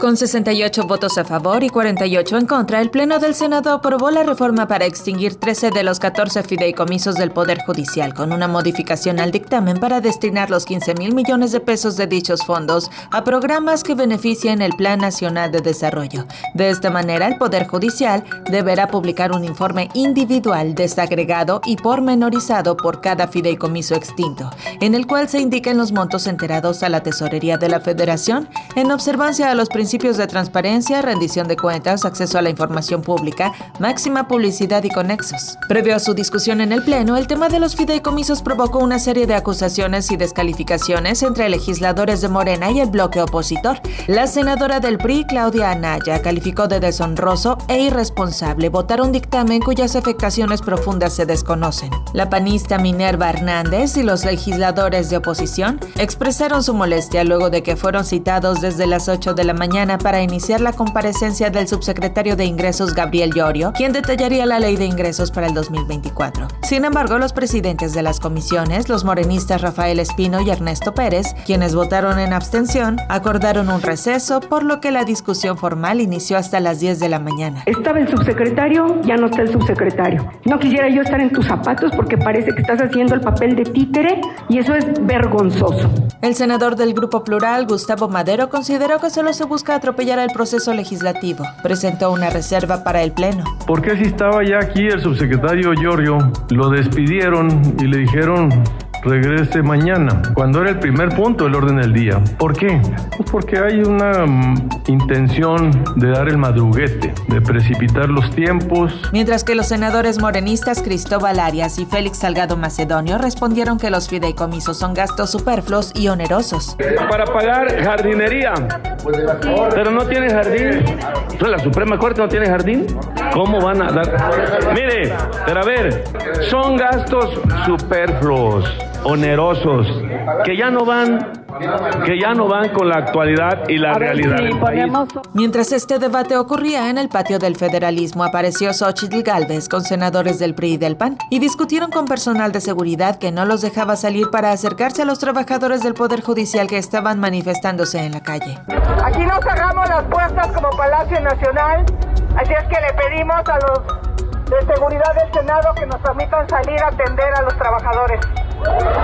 Con 68 votos a favor y 48 en contra, el Pleno del Senado aprobó la reforma para extinguir 13 de los 14 fideicomisos del Poder Judicial, con una modificación al dictamen para destinar los 15 mil millones de pesos de dichos fondos a programas que beneficien el Plan Nacional de Desarrollo. De esta manera, el Poder Judicial deberá publicar un informe individual, desagregado y pormenorizado por cada fideicomiso extinto, en el cual se indiquen los montos enterados a la Tesorería de la Federación en observancia a los principios principios de transparencia, rendición de cuentas, acceso a la información pública, máxima publicidad y conexos. Previo a su discusión en el Pleno, el tema de los fideicomisos provocó una serie de acusaciones y descalificaciones entre legisladores de Morena y el bloque opositor. La senadora del PRI, Claudia Anaya, calificó de deshonroso e irresponsable votar un dictamen cuyas afectaciones profundas se desconocen. La panista Minerva Hernández y los legisladores de oposición expresaron su molestia luego de que fueron citados desde las 8 de la mañana para iniciar la comparecencia del subsecretario de Ingresos Gabriel Llorio, quien detallaría la ley de ingresos para el 2024. Sin embargo, los presidentes de las comisiones, los morenistas Rafael Espino y Ernesto Pérez, quienes votaron en abstención, acordaron un receso, por lo que la discusión formal inició hasta las 10 de la mañana. Estaba el subsecretario, ya no está el subsecretario. No quisiera yo estar en tus zapatos porque parece que estás haciendo el papel de títere y eso es vergonzoso. El senador del Grupo Plural, Gustavo Madero, consideró que solo se busca atropellar el proceso legislativo. Presentó una reserva para el Pleno. ¿Por qué si estaba ya aquí el subsecretario Giorgio? Lo despidieron y le dijeron regrese mañana, cuando era el primer punto del orden del día. ¿Por qué? Pues porque hay una mm, intención de dar el madruguete, de precipitar los tiempos. Mientras que los senadores morenistas Cristóbal Arias y Félix Salgado Macedonio respondieron que los fideicomisos son gastos superfluos y onerosos. Para pagar jardinería, pero no tiene jardín. La Suprema Corte no tiene jardín. ¿Cómo van a dar? Mire, pero a ver, son gastos superfluos onerosos que ya no van que ya no van con la actualidad y la realidad del país. Mientras este debate ocurría en el patio del federalismo, apareció Xochitl Galvez con senadores del PRI y del PAN y discutieron con personal de seguridad que no los dejaba salir para acercarse a los trabajadores del Poder Judicial que estaban manifestándose en la calle. Aquí no cerramos las puertas como Palacio Nacional, así es que le pedimos a los de seguridad del Senado que nos permitan salir a atender a los trabajadores. Música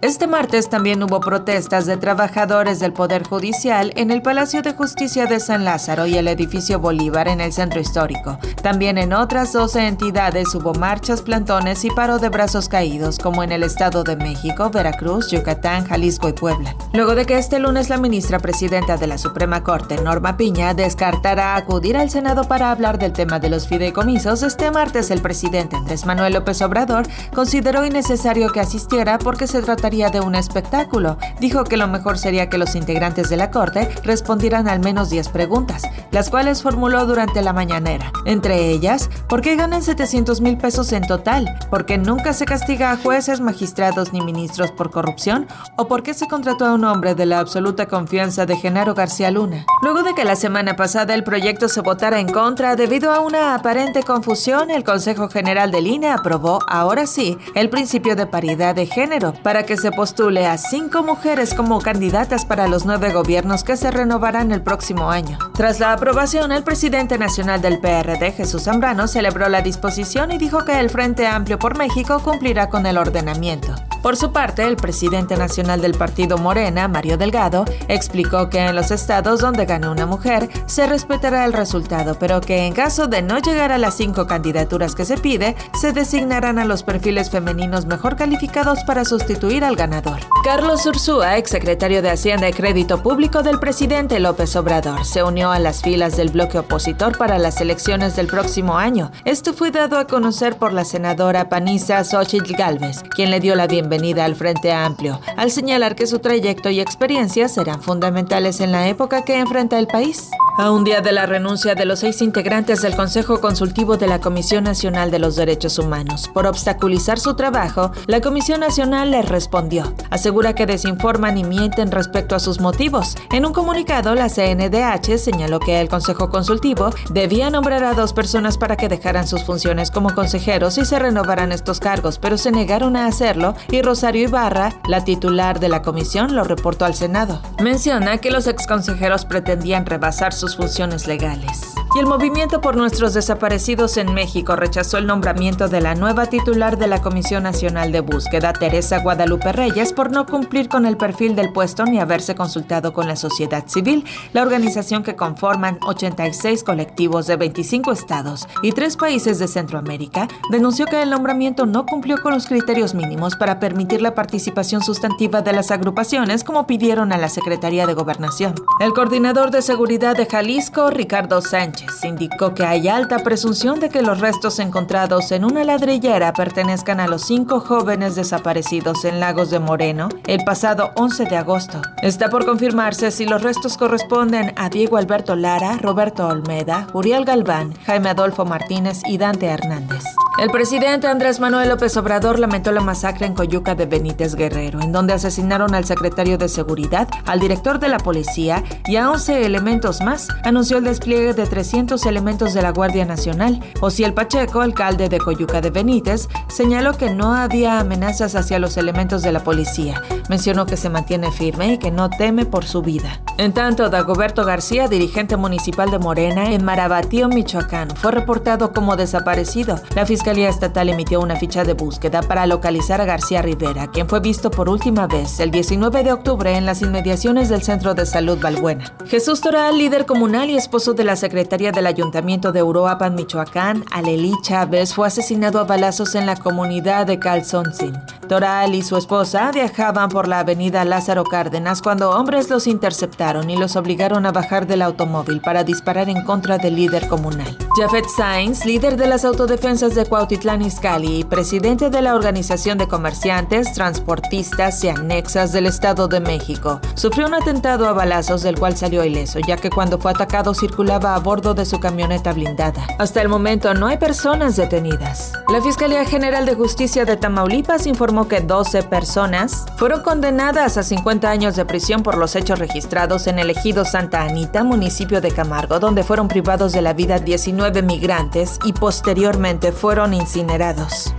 Este martes también hubo protestas de trabajadores del Poder Judicial en el Palacio de Justicia de San Lázaro y el edificio Bolívar en el centro histórico. También en otras 12 entidades hubo marchas, plantones y paro de brazos caídos, como en el Estado de México, Veracruz, Yucatán, Jalisco y Puebla. Luego de que este lunes la ministra presidenta de la Suprema Corte, Norma Piña, descartara acudir al Senado para hablar del tema de los fideicomisos, este martes el presidente Andrés Manuel López Obrador consideró innecesario que asistiera porque se trata de un espectáculo. Dijo que lo mejor sería que los integrantes de la Corte respondieran al menos 10 preguntas, las cuales formuló durante la mañanera. Entre ellas, ¿por qué ganan 700 mil pesos en total? ¿Por qué nunca se castiga a jueces, magistrados ni ministros por corrupción? ¿O por qué se contrató a un hombre de la absoluta confianza de Genaro García Luna? Luego de que la semana pasada el proyecto se votara en contra debido a una aparente confusión, el Consejo General del INE aprobó, ahora sí, el principio de paridad de género para que se postule a cinco mujeres como candidatas para los nueve gobiernos que se renovarán el próximo año. Tras la aprobación, el presidente nacional del PRD, Jesús Zambrano, celebró la disposición y dijo que el Frente Amplio por México cumplirá con el ordenamiento. Por su parte, el presidente nacional del partido Morena, Mario Delgado, explicó que en los estados donde gane una mujer se respetará el resultado, pero que en caso de no llegar a las cinco candidaturas que se pide, se designarán a los perfiles femeninos mejor calificados para sustituir al ganador. Carlos Ursúa, exsecretario de Hacienda y Crédito Público del presidente López Obrador, se unió a las filas del bloque opositor para las elecciones del próximo año. Esto fue dado a conocer por la senadora panista Xochitl Galvez, quien le dio la bienvenida al Frente Amplio, al señalar que su trayecto y experiencia serán fundamentales en la época que enfrenta el país. A un día de la renuncia de los seis integrantes del Consejo Consultivo de la Comisión Nacional de los Derechos Humanos por obstaculizar su trabajo, la Comisión Nacional les respondió. Asegura que desinforman y mienten respecto a sus motivos. En un comunicado, la CNDH señaló que el Consejo Consultivo debía nombrar a dos personas para que dejaran sus funciones como consejeros y se renovaran estos cargos, pero se negaron a hacerlo y Rosario Ibarra, la titular de la comisión, lo reportó al Senado. Menciona que los exconsejeros pretendían rebasar sus funciones legales. El Movimiento por Nuestros Desaparecidos en México rechazó el nombramiento de la nueva titular de la Comisión Nacional de Búsqueda, Teresa Guadalupe Reyes, por no cumplir con el perfil del puesto ni haberse consultado con la sociedad civil, la organización que conforman 86 colectivos de 25 estados y tres países de Centroamérica, denunció que el nombramiento no cumplió con los criterios mínimos para permitir la participación sustantiva de las agrupaciones como pidieron a la Secretaría de Gobernación. El coordinador de seguridad de Jalisco, Ricardo Sánchez, indicó que hay alta presunción de que los restos encontrados en una ladrillera pertenezcan a los cinco jóvenes desaparecidos en Lagos de Moreno el pasado 11 de agosto. Está por confirmarse si los restos corresponden a Diego Alberto Lara, Roberto Olmeda, Uriel Galván, Jaime Adolfo Martínez y Dante Hernández. El presidente Andrés Manuel López Obrador lamentó la masacre en Coyuca de Benítez Guerrero, en donde asesinaron al secretario de Seguridad, al director de la policía y a 11 elementos más. Anunció el despliegue de 300 elementos de la Guardia Nacional. Ociel Pacheco, alcalde de Coyuca de Benítez, señaló que no había amenazas hacia los elementos de la policía. Mencionó que se mantiene firme y que no teme por su vida. En tanto, Dagoberto García, dirigente municipal de Morena en Marabatío, Michoacán, fue reportado como desaparecido. La Fiscalía Estatal emitió una ficha de búsqueda para localizar a García Rivera, quien fue visto por última vez el 19 de octubre en las inmediaciones del Centro de Salud Balbuena. Jesús Toral, líder comunal y esposo de la secretaria del Ayuntamiento de Uruapan, Michoacán, Aleli Chávez, fue asesinado a balazos en la comunidad de Calzoncin. Toral y su esposa viajaban por la avenida Lázaro Cárdenas cuando hombres los interceptaron y los obligaron a bajar del automóvil para disparar en contra del líder comunal. Jafet Sainz, líder de las autodefensas de Cuautitlán Izcalli y presidente de la Organización de Comerciantes, Transportistas y Anexas del Estado de México, sufrió un atentado a balazos del cual salió ileso, ya que cuando fue atacado circulaba a bordo de su camioneta blindada. Hasta el momento no hay personas detenidas. La Fiscalía General de Justicia de Tamaulipas informó que 12 personas fueron condenadas a 50 años de prisión por los hechos registrados en el ejido Santa Anita, municipio de Camargo, donde fueron privados de la vida 19 migrantes y posteriormente fueron incinerados.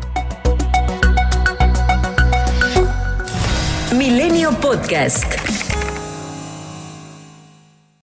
Milenio Podcast.